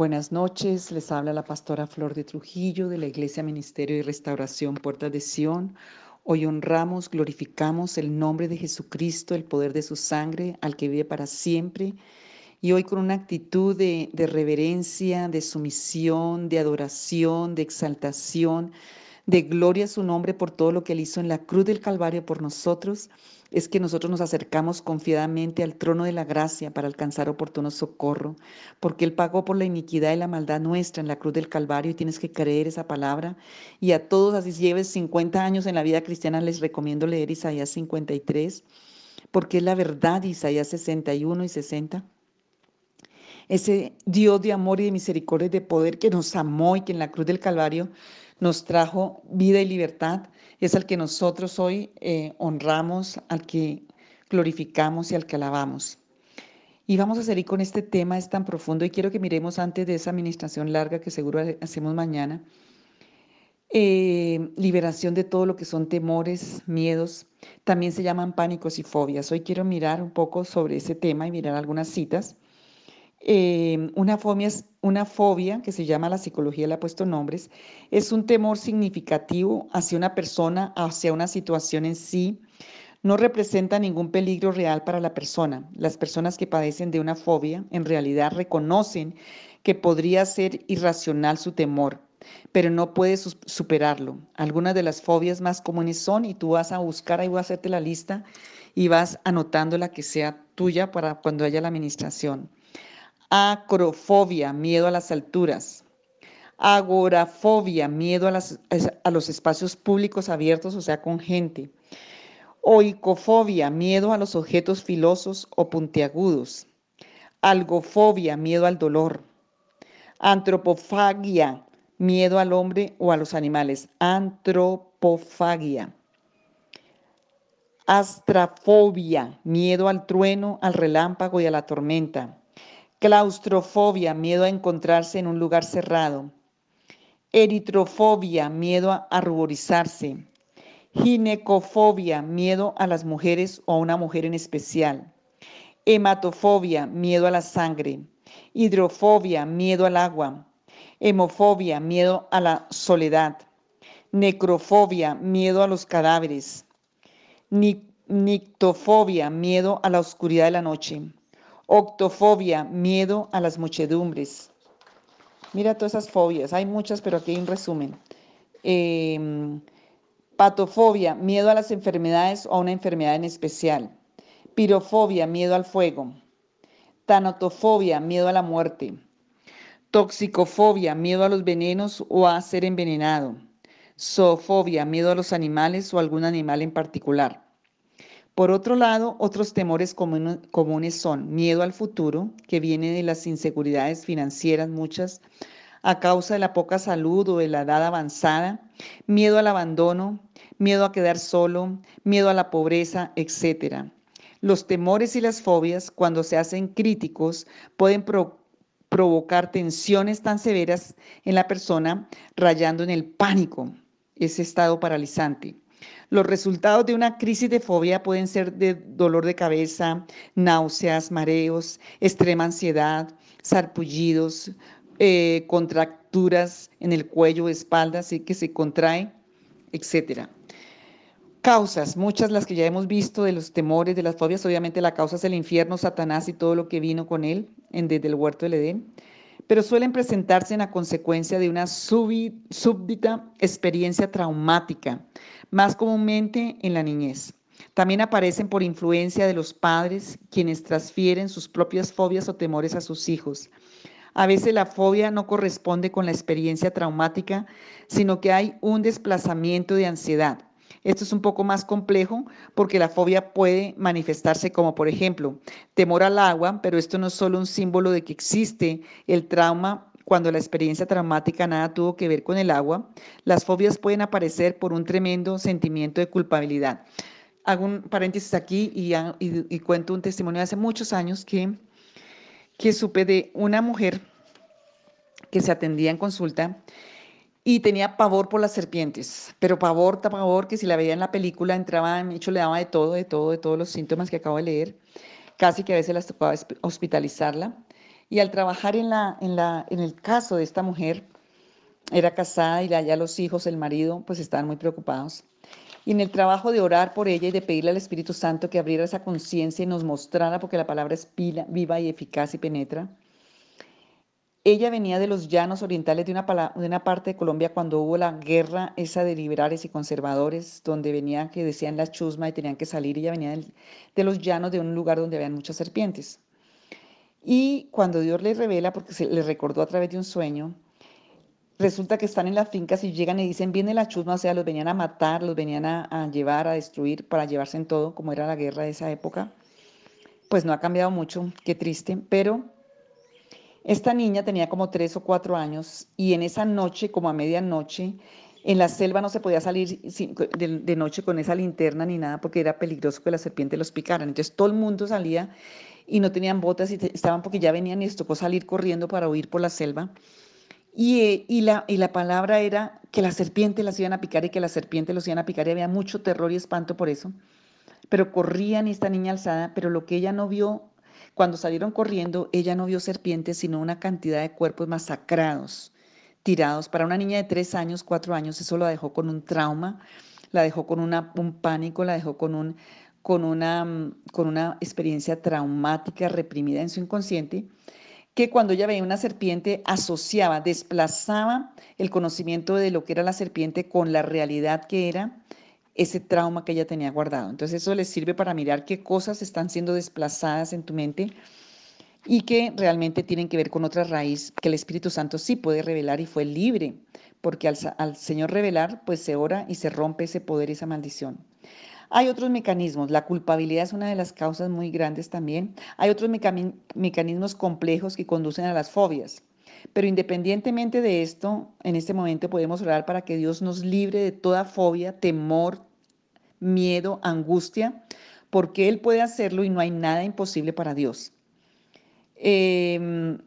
Buenas noches, les habla la pastora Flor de Trujillo de la Iglesia Ministerio y Restauración Puertas de Sión. Hoy honramos, glorificamos el nombre de Jesucristo, el poder de su sangre, al que vive para siempre. Y hoy con una actitud de, reverencia, de sumisión, de adoración, de exaltación, de gloria a su nombre por todo lo que él hizo en la cruz del Calvario por nosotros, es que nosotros nos acercamos confiadamente al trono de la gracia para alcanzar oportuno socorro, porque Él pagó por la iniquidad y la maldad nuestra en la cruz del Calvario y tienes que creer esa palabra. Y a todos, así lleves 50 años en la vida cristiana, les recomiendo leer Isaías 53, porque es la verdad, Isaías 61 y 60 ese Dios de amor y de misericordia y de poder que nos amó y que en la cruz del Calvario nos trajo vida y libertad, es al que nosotros hoy eh, honramos, al que glorificamos y al que alabamos. Y vamos a seguir con este tema, es tan profundo y quiero que miremos antes de esa administración larga que seguro hacemos mañana, eh, liberación de todo lo que son temores, miedos, también se llaman pánicos y fobias. Hoy quiero mirar un poco sobre ese tema y mirar algunas citas. Em, una, fobia, una fobia que se llama la psicología, le ha puesto nombres, es un temor significativo hacia una persona, hacia una situación en sí. No representa ningún peligro real para la persona. Las personas que padecen de una fobia en realidad reconocen que podría ser irracional su temor, pero no puedes superarlo. Algunas de las fobias más comunes son, y tú vas a buscar, ahí voy a hacerte la lista, y vas anotando la que sea tuya para cuando haya la administración acrofobia, miedo a las alturas, agorafobia, miedo a, los espacios públicos abiertos, o sea, con gente, oicofobia, miedo a los objetos filosos o puntiagudos, algofobia, miedo al dolor, antropofagia, miedo al hombre o a los animales, antropofagia. Astrafobia, miedo al trueno, al relámpago y a la tormenta. Claustrofobia, miedo a encontrarse en un lugar cerrado. Eritrofobia, miedo a ruborizarse. Ginecofobia, miedo a las mujeres o a una mujer en especial. Hematofobia, miedo a la sangre. Hidrofobia, miedo al agua. Hemofobia, miedo a la soledad. Necrofobia, miedo a los cadáveres. Nictofobia, miedo a la oscuridad de la noche. Octofobia, miedo a las muchedumbres. Mira todas esas fobias, hay muchas, pero aquí hay un resumen. Em, patofobia, miedo a las enfermedades o a una enfermedad en especial. Pirofobia, miedo al fuego. Tanotofobia, miedo a la muerte. Toxicofobia, miedo a los venenos o a ser envenenado. Zoofobia, miedo a los animales o a algún animal en particular. Por otro lado, otros temores comunes son miedo al futuro, que viene de las inseguridades financieras, muchas, a causa de la poca salud o de la edad avanzada, miedo al abandono, miedo a quedar solo, miedo a la pobreza, etc. Los temores y las fobias, cuando se hacen críticos, pueden provocar tensiones tan severas en la persona, rayando en el pánico, ese estado paralizante. Los resultados de una crisis de fobia pueden ser de dolor de cabeza, náuseas, mareos, extrema ansiedad, sarpullidos, eh, contracturas en el cuello espalda, así que se contrae, etc. Causas, muchas las que ya hemos visto de los temores, de las fobias, obviamente la causa es el infierno, Satanás y todo lo que vino con él en, desde el huerto del Edén pero suelen presentarse en la consecuencia de una súbdita experiencia traumática, más comúnmente en la niñez. También aparecen por influencia de los padres, quienes transfieren sus propias fobias o temores a sus hijos. A veces la fobia no corresponde con la experiencia traumática, sino que hay un desplazamiento de ansiedad esto es un poco más complejo porque la fobia puede manifestarse como, por ejemplo, temor al agua, pero esto no es solo un símbolo de que existe el trauma cuando la experiencia traumática nada tuvo que ver con el agua. Las fobias pueden aparecer por un tremendo sentimiento de culpabilidad. Hago un paréntesis aquí y, cuento un testimonio de hace muchos años que, que supe de una mujer que se atendía en consulta y tenía pavor por las serpientes, pero pavor, pavor, que si la veía en la película entraba, en hecho le daba de todo, de todo, de todos los síntomas que acabo de leer, casi que a veces las tocaba hospitalizarla. Y al trabajar en, la, en, la, en el caso de esta mujer, era casada y ya los hijos, el marido, pues estaban muy preocupados. Y en el trabajo de orar por ella y de pedirle al Espíritu Santo que abriera esa conciencia y nos mostrara, porque la palabra es viva y eficaz y penetra. Ella venía de los llanos orientales de una, de una parte de Colombia cuando hubo la guerra esa de liberales y conservadores, donde venían que decían la chusma y tenían que salir. Ella venía de los llanos de un lugar donde habían muchas serpientes. Y cuando Dios le revela, porque se le recordó a través de un sueño, resulta que están en las fincas y llegan y dicen, viene la chusma, o sea, los venían a matar, los venían a, llevar, a destruir, para llevarse en todo, como era la guerra de esa época. Pues no ha cambiado mucho, qué triste, pero esta niña tenía como tres o cuatro años y en esa noche, como a medianoche, en la selva no se podía salir de, noche con esa linterna ni nada porque era peligroso que la serpiente los picaran. Entonces todo el mundo salía y no tenían botas y estaban porque ya venían y les tocó salir corriendo para huir por la selva. Y, y, la, y la palabra era que la serpiente las iban a picar y que la serpiente los iban a picar y había mucho terror y espanto por eso. Pero corrían esta niña alzada, pero lo que ella no vio, cuando salieron corriendo, ella no vio serpientes, sino una cantidad de cuerpos masacrados, tirados. Para una niña de tres años, cuatro años, eso la dejó con un trauma, la dejó con un pánico, la dejó con, un, con, una, con una experiencia traumática reprimida en su inconsciente que cuando ella veía una serpiente asociaba, desplazaba el conocimiento de lo que era la serpiente con la realidad que era ese trauma que ella tenía guardado. Entonces eso le sirve para mirar qué cosas están siendo desplazadas en tu mente y que realmente tienen que ver con otra raíz que el Espíritu Santo sí puede revelar y fue libre, porque al, al Señor revelar, pues se ora y se rompe ese poder esa maldición. Hay otros mecanismos. La culpabilidad es una de las causas muy grandes también. Hay otros mecanismos complejos que conducen a las fobias. Pero independientemente de esto, en este momento podemos orar para que Dios nos libre de toda fobia, temor, miedo, angustia, porque Él puede hacerlo y no hay nada imposible para Dios. Eh,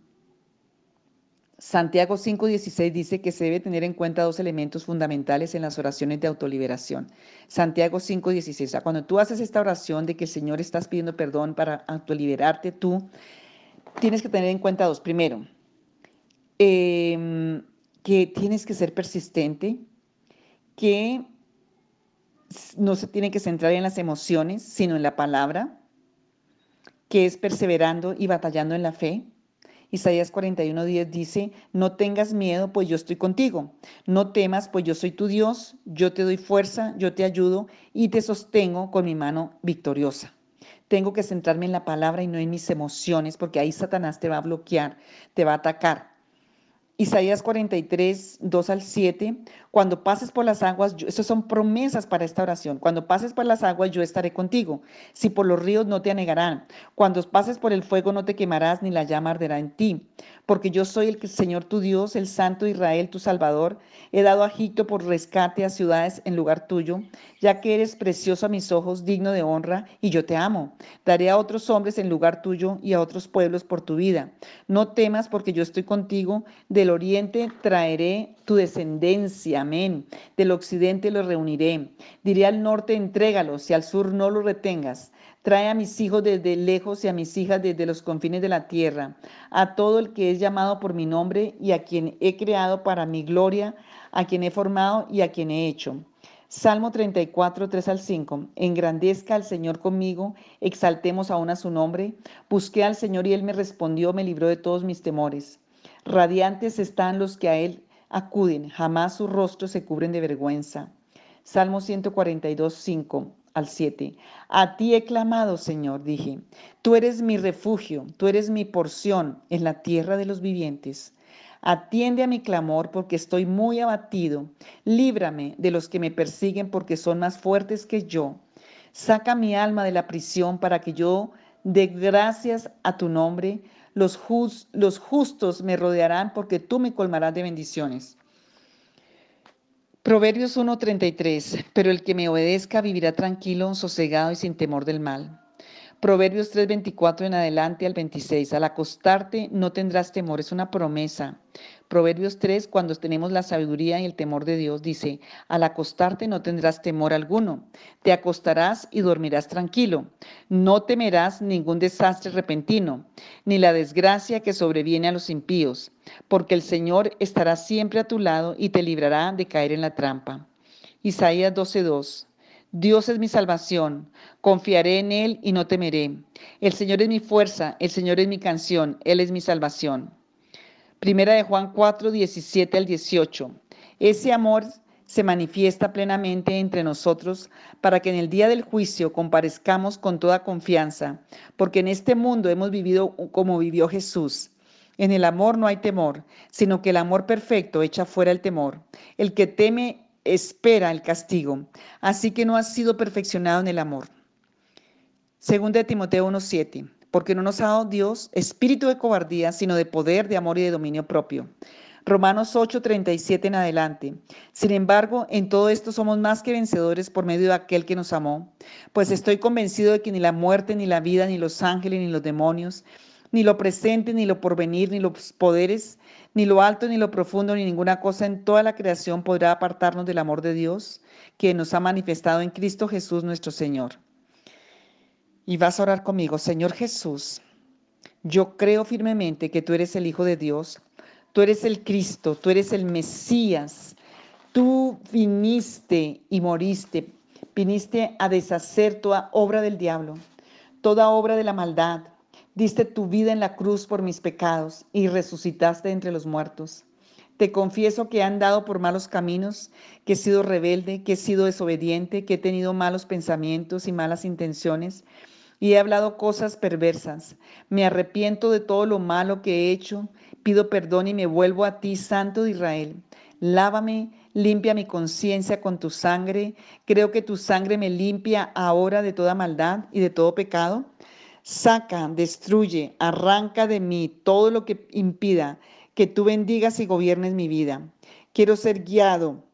Santiago 5:16 dice que se debe tener en cuenta dos elementos fundamentales en las oraciones de autoliberación. Santiago 5:16, o sea, cuando tú haces esta oración de que el Señor estás pidiendo perdón para autoliberarte tú, tienes que tener en cuenta dos. Primero, em, que tienes que ser persistente, que no se tiene que centrar en las emociones, sino en la palabra, que es perseverando y batallando en la fe Isaías 41:10 dice, no tengas miedo, pues yo estoy contigo. No temas, pues yo soy tu Dios. Yo te doy fuerza, yo te ayudo y te sostengo con mi mano victoriosa. Tengo que centrarme en la palabra y no en mis emociones, porque ahí Satanás te va a bloquear, te va a atacar. Isaías 43, 2 al 7, cuando pases por las aguas, eso son promesas para esta oración, cuando pases por las aguas yo estaré contigo, si por los ríos no te anegarán, cuando pases por el fuego no te quemarás ni la llama arderá en ti, porque yo soy el Señor tu Dios, el Santo Israel tu Salvador, he dado a Egipto por rescate a ciudades en lugar tuyo, ya que eres precioso a mis ojos, digno de honra, y yo te amo. Daré a otros hombres en lugar tuyo y a otros pueblos por tu vida. No temas porque yo estoy contigo, del oriente traeré tu descendencia, amén. Del occidente los reuniré. Diré al norte, entrégalos, y al sur no los retengas. Trae a mis hijos desde lejos y a mis hijas desde los confines de la tierra, a todo el que es llamado por mi nombre y a quien he creado para mi gloria, a quien he formado y a quien he hecho. Salmo 34, 3 al 5. Engrandezca al Señor conmigo, exaltemos aún a su nombre. Busqué al Señor y Él me respondió, me libró de todos mis temores. Radiantes están los que a Él acuden, jamás sus rostros se cubren de vergüenza. Salmo 142, 5 al 7. A ti he clamado, Señor, dije. Tú eres mi refugio, tú eres mi porción en la tierra de los vivientes. Atiende a mi clamor porque estoy muy abatido. Líbrame de los que me persiguen porque son más fuertes que yo. Saca mi alma de la prisión para que yo dé gracias a tu nombre. Los, los justos me rodearán porque tú me colmarás de bendiciones. Proverbios 1:33, pero el que me obedezca vivirá tranquilo, sosegado y sin temor del mal. Proverbios 3:24 en adelante al 26, al acostarte no tendrás temor, es una promesa. Proverbios 3, cuando tenemos la sabiduría y el temor de Dios, dice, al acostarte no tendrás temor alguno, te acostarás y dormirás tranquilo, no temerás ningún desastre repentino, ni la desgracia que sobreviene a los impíos, porque el Señor estará siempre a tu lado y te librará de caer en la trampa. Isaías 12:2 Dios es mi salvación, confiaré en Él y no temeré. El Señor es mi fuerza, el Señor es mi canción, Él es mi salvación. Primera de Juan 4, 17 al 18. Ese amor se manifiesta plenamente entre nosotros para que en el día del juicio comparezcamos con toda confianza, porque en este mundo hemos vivido como vivió Jesús. En el amor no hay temor, sino que el amor perfecto echa fuera el temor. El que teme espera el castigo, así que no has sido perfeccionado en el amor. Segunda de Timoteo 1:7, porque no nos ha dado Dios espíritu de cobardía, sino de poder, de amor y de dominio propio. Romanos 8:37 en adelante. Sin embargo, en todo esto somos más que vencedores por medio de aquel que nos amó, pues estoy convencido de que ni la muerte, ni la vida, ni los ángeles, ni los demonios, ni lo presente, ni lo porvenir, ni los poderes, ni lo alto, ni lo profundo, ni ninguna cosa en toda la creación podrá apartarnos del amor de Dios que nos ha manifestado en Cristo Jesús nuestro Señor. Y vas a orar conmigo, Señor Jesús, yo creo firmemente que tú eres el Hijo de Dios, tú eres el Cristo, tú eres el Mesías, tú viniste y moriste, viniste a deshacer toda obra del diablo, toda obra de la maldad, Diste tu vida en la cruz por mis pecados y resucitaste entre los muertos. Te confieso que he andado por malos caminos, que he sido rebelde, que he sido desobediente, que he tenido malos pensamientos y malas intenciones y he hablado cosas perversas. Me arrepiento de todo lo malo que he hecho, pido perdón y me vuelvo a ti, Santo de Israel. Lávame, limpia mi conciencia con tu sangre. Creo que tu sangre me limpia ahora de toda maldad y de todo pecado. Saca, destruye, arranca de mí todo lo que impida que tú bendigas y gobiernes mi vida. Quiero ser guiado,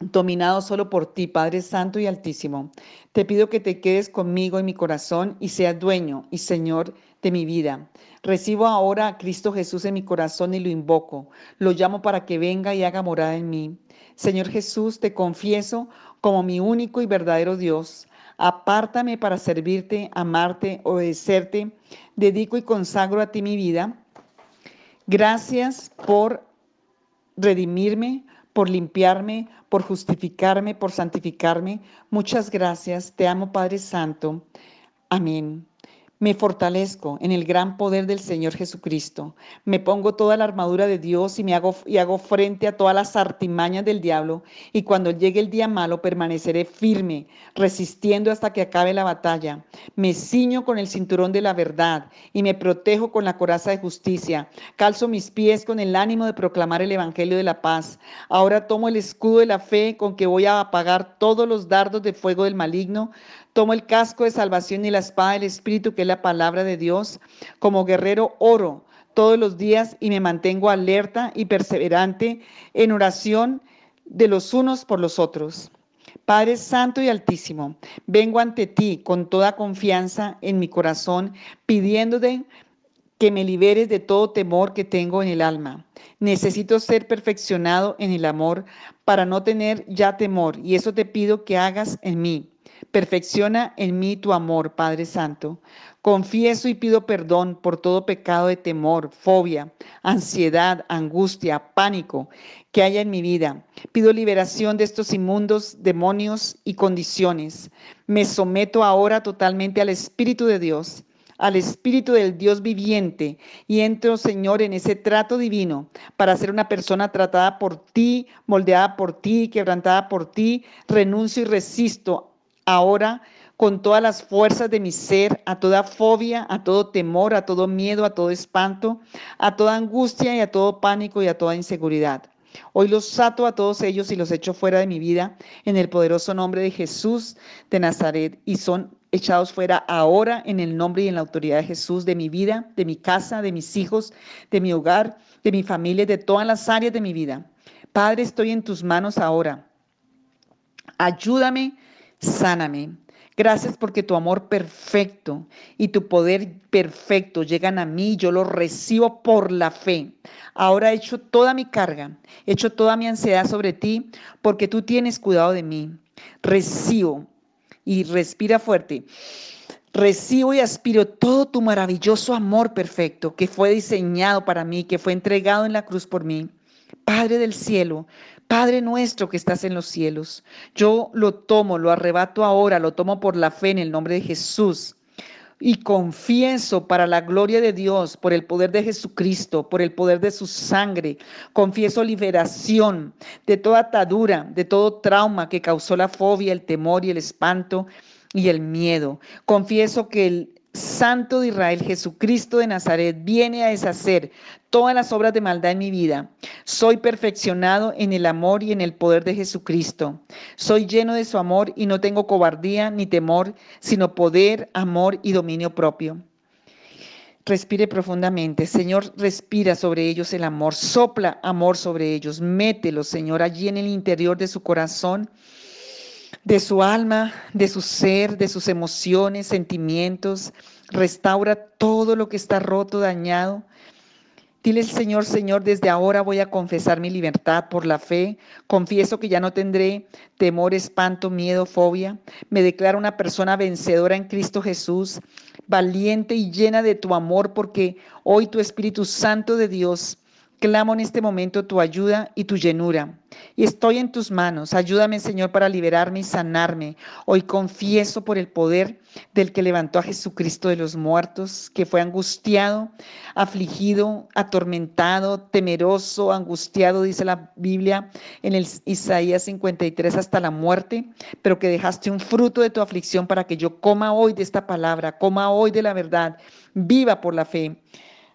dominado solo por ti, Padre Santo y Altísimo. Te pido que te quedes conmigo en mi corazón y seas dueño y Señor de mi vida. Recibo ahora a Cristo Jesús en mi corazón y lo invoco. Lo llamo para que venga y haga morada en mí. Señor Jesús, te confieso como mi único y verdadero Dios. Apártame para servirte, amarte, obedecerte. Dedico y consagro a ti mi vida. Gracias por redimirme, por limpiarme, por justificarme, por santificarme. Muchas gracias. Te amo, Padre Santo. Amén. Me fortalezco en el gran poder del Señor Jesucristo. Me pongo toda la armadura de Dios y me hago y hago frente a todas las artimañas del diablo y cuando llegue el día malo permaneceré firme, resistiendo hasta que acabe la batalla. Me ciño con el cinturón de la verdad y me protejo con la coraza de justicia. Calzo mis pies con el ánimo de proclamar el evangelio de la paz. Ahora tomo el escudo de la fe con que voy a apagar todos los dardos de fuego del maligno. Tomo el casco de salvación y la espada del Espíritu, que es la palabra de Dios. Como guerrero oro todos los días y me mantengo alerta y perseverante en oración de los unos por los otros. Padre Santo y Altísimo, vengo ante ti con toda confianza en mi corazón, pidiéndote que me liberes de todo temor que tengo en el alma. Necesito ser perfeccionado en el amor para no tener ya temor, y eso te pido que hagas en mí. Perfecciona en mí tu amor, Padre Santo. Confieso y pido perdón por todo pecado de temor, fobia, ansiedad, angustia, pánico que haya en mi vida. Pido liberación de estos inmundos demonios y condiciones. Me someto ahora totalmente al Espíritu de Dios al Espíritu del Dios viviente y entro, Señor, en ese trato divino para ser una persona tratada por ti, moldeada por ti, quebrantada por ti. Renuncio y resisto ahora con todas las fuerzas de mi ser, a toda fobia, a todo temor, a todo miedo, a todo espanto, a toda angustia y a todo pánico y a toda inseguridad. Hoy los ato a todos ellos y los echo fuera de mi vida en el poderoso nombre de Jesús de Nazaret y son echados fuera ahora en el nombre y en la autoridad de Jesús de mi vida, de mi casa, de mis hijos, de mi hogar, de mi familia, de todas las áreas de mi vida. Padre, estoy en tus manos ahora. Ayúdame, sáname. Gracias porque tu amor perfecto y tu poder perfecto llegan a mí, yo lo recibo por la fe. Ahora he hecho toda mi carga, he hecho toda mi ansiedad sobre ti, porque tú tienes cuidado de mí. Recibo y respira fuerte. Recibo y aspiro todo tu maravilloso amor perfecto que fue diseñado para mí, que fue entregado en la cruz por mí. Padre del cielo, Padre nuestro que estás en los cielos, yo lo tomo, lo arrebato ahora, lo tomo por la fe en el nombre de Jesús. Y confieso para la gloria de Dios, por el poder de Jesucristo, por el poder de su sangre, confieso liberación de toda atadura, de todo trauma que causó la fobia, el temor y el espanto y el miedo. Confieso que el Santo de Israel, Jesucristo de Nazaret, viene a deshacer todas las obras de maldad en mi vida. Soy perfeccionado en el amor y en el poder de Jesucristo. Soy lleno de su amor y no tengo cobardía ni temor, sino poder, amor y dominio propio. Respire profundamente. Señor, respira sobre ellos el amor. Sopla amor sobre ellos. Mételo, Señor, allí en el interior de su corazón de su alma, de su ser, de sus emociones, sentimientos. Restaura todo lo que está roto, dañado. Dile al Señor, Señor, desde ahora voy a confesar mi libertad por la fe. Confieso que ya no tendré temor, espanto, miedo, fobia. Me declaro una persona vencedora en Cristo Jesús, valiente y llena de tu amor, porque hoy tu Espíritu Santo de Dios Clamo en este momento tu ayuda y tu llenura. Y estoy en tus manos. Ayúdame, Señor, para liberarme y sanarme. Hoy confieso por el poder del que levantó a Jesucristo de los muertos, que fue angustiado, afligido, atormentado, temeroso, angustiado, dice la Biblia en el Isaías 53 hasta la muerte, pero que dejaste un fruto de tu aflicción para que yo coma hoy de esta palabra, coma hoy de la verdad, viva por la fe.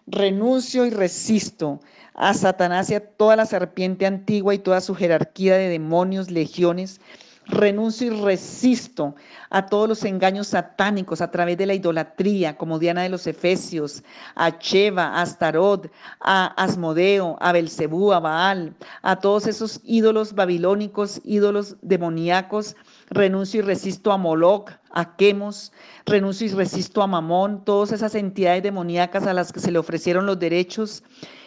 Renuncio y resisto a Satanás y a toda la serpiente antigua y toda su jerarquía de demonios, legiones. Renuncio y resisto a todos los engaños satánicos a través de la idolatría, como Diana de los Efesios, a Sheva, a Astarot, a Asmodeo, a Belcebú, a Baal, a todos esos ídolos babilónicos, ídolos demoníacos. Renuncio y resisto a Moloch, a Quemos, renuncio y resisto a Mamón, todas esas entidades demoníacas a las que se le ofrecieron los derechos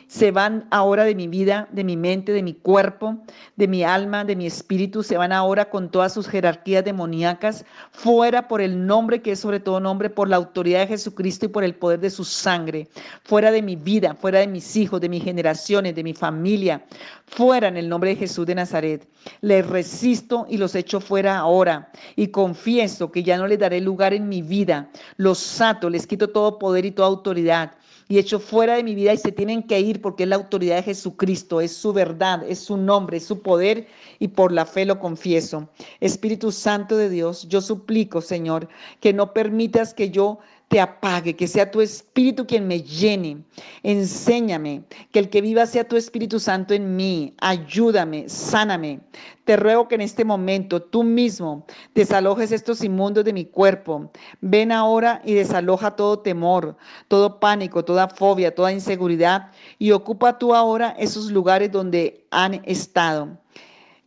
se van ahora de mi vida, de mi mente, de mi cuerpo, de mi alma, de mi espíritu, se van ahora con todas sus jerarquías demoníacas, fuera por el nombre que es sobre todo nombre, por la autoridad de Jesucristo y por el poder de su sangre, fuera de mi vida, fuera de mis hijos, de mis generaciones, de mi familia, fuera en el nombre de Jesús de Nazaret. Les resisto y los echo fuera ahora y confieso que ya no les daré lugar en mi vida. Los sato, les quito todo poder y toda autoridad y hecho fuera de mi vida y se tienen que ir porque es la autoridad de Jesucristo, es su verdad, es su nombre, es su poder y por la fe lo confieso. Espíritu Santo de Dios, yo suplico, Señor, que no permitas que yo te apague, que sea tu Espíritu quien me llene. Enséñame, que el que viva sea tu Espíritu Santo en mí. Ayúdame, sáname. Te ruego que en este momento tú mismo desalojes estos inmundos de mi cuerpo. Ven ahora y desaloja todo temor, todo pánico, toda fobia, toda inseguridad y ocupa tú ahora esos lugares donde han estado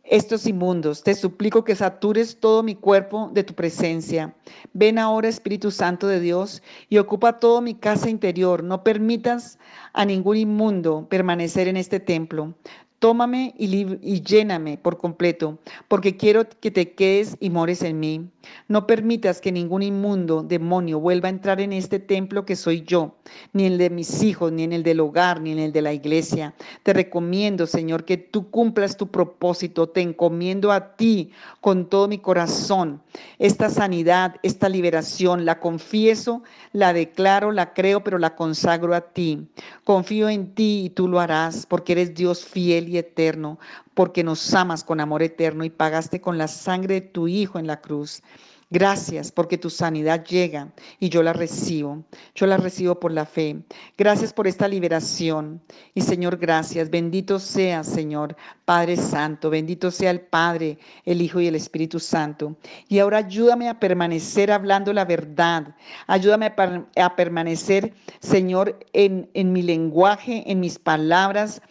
estos inmundos. Te suplico que satures todo mi cuerpo de tu presencia. Ven ahora, Espíritu Santo de Dios, y ocupa toda mi casa interior. No permitas a ningún inmundo permanecer en este templo. Tómame y, lléname por completo, porque quiero que te quedes y mores en mí. No permitas que ningún inmundo demonio vuelva a entrar en este templo que soy yo, ni en el de mis hijos, ni en el del hogar, ni en el de la iglesia. Te recomiendo, Señor, que tú cumplas tu propósito. Te encomiendo a ti con todo mi corazón. Esta sanidad, esta liberación, la confieso, la declaro, la creo, pero la consagro a ti. Confío en ti y tú lo harás, porque eres Dios fiel eterno, porque nos amas con amor eterno y pagaste con la sangre de tu Hijo en la cruz. Gracias porque tu sanidad llega y yo la recibo. Yo la recibo por la fe. Gracias por esta liberación. Y Señor, gracias. Bendito sea, Señor, Padre Santo. Bendito sea el Padre, el Hijo y el Espíritu Santo. Y ahora ayúdame a permanecer hablando la verdad. Ayúdame a, permanecer, Señor, en, en mi lenguaje, en mis palabras,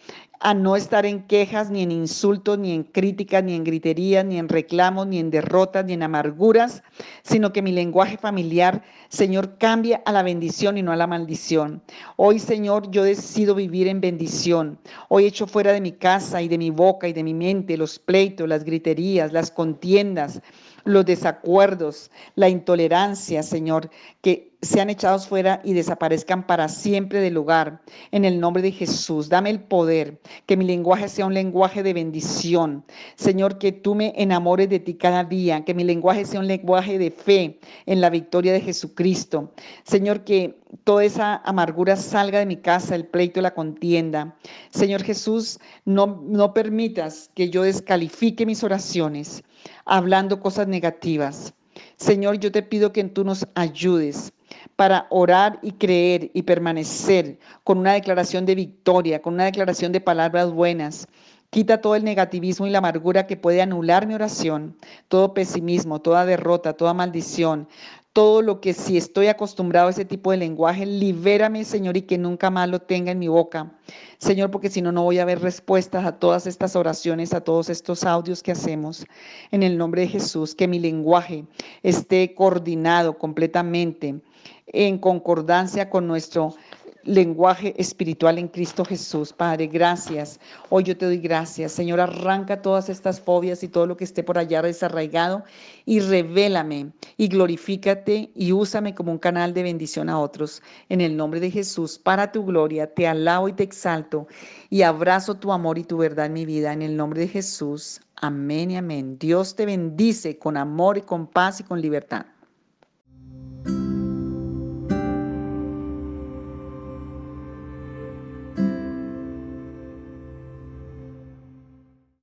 a no estar en quejas, ni en insultos, ni en críticas, ni en griterías, ni en reclamos, ni en derrotas, ni en amarguras, sino que mi lenguaje familiar, Señor, cambia a la bendición y no a la maldición. Hoy, Señor, yo decido vivir en bendición. Hoy echo fuera de mi casa y de mi boca y de mi mente los pleitos, las griterías, las contiendas, los desacuerdos, la intolerancia, Señor, que sean echados fuera y desaparezcan para siempre del lugar. En el nombre de Jesús, dame el poder, que mi lenguaje sea un lenguaje de bendición. Señor, que tú me enamores de ti cada día, que mi lenguaje sea un lenguaje de fe en la victoria de Jesucristo. Señor, que toda esa amargura salga de mi casa, el pleito, la contienda. Señor Jesús, no, no permitas que yo descalifique mis oraciones hablando cosas negativas. Señor, yo te pido que tú nos ayudes para orar y creer y permanecer con una declaración de victoria, con una declaración de palabras buenas. Quita todo el negativismo y la amargura que puede anular mi oración, todo pesimismo, toda derrota, toda maldición, todo lo que si estoy acostumbrado a ese tipo de lenguaje, libérame, Señor, y que nunca más lo tenga en mi boca. Señor, porque si no, no voy a ver respuestas a todas estas oraciones, a todos estos audios que hacemos. En el nombre de Jesús, que mi lenguaje esté coordinado completamente en concordancia con nuestro lenguaje espiritual en Cristo Jesús. Padre, gracias. Hoy yo te doy gracias. Señor, arranca todas estas fobias y todo lo que esté por allá desarraigado y revélame y glorifícate y úsame como un canal de bendición a otros. En el nombre de Jesús, para tu gloria, te alabo y te exalto y abrazo tu amor y tu verdad en mi vida. En el nombre de Jesús. Amén y amén. Dios te bendice con amor y con paz y con libertad.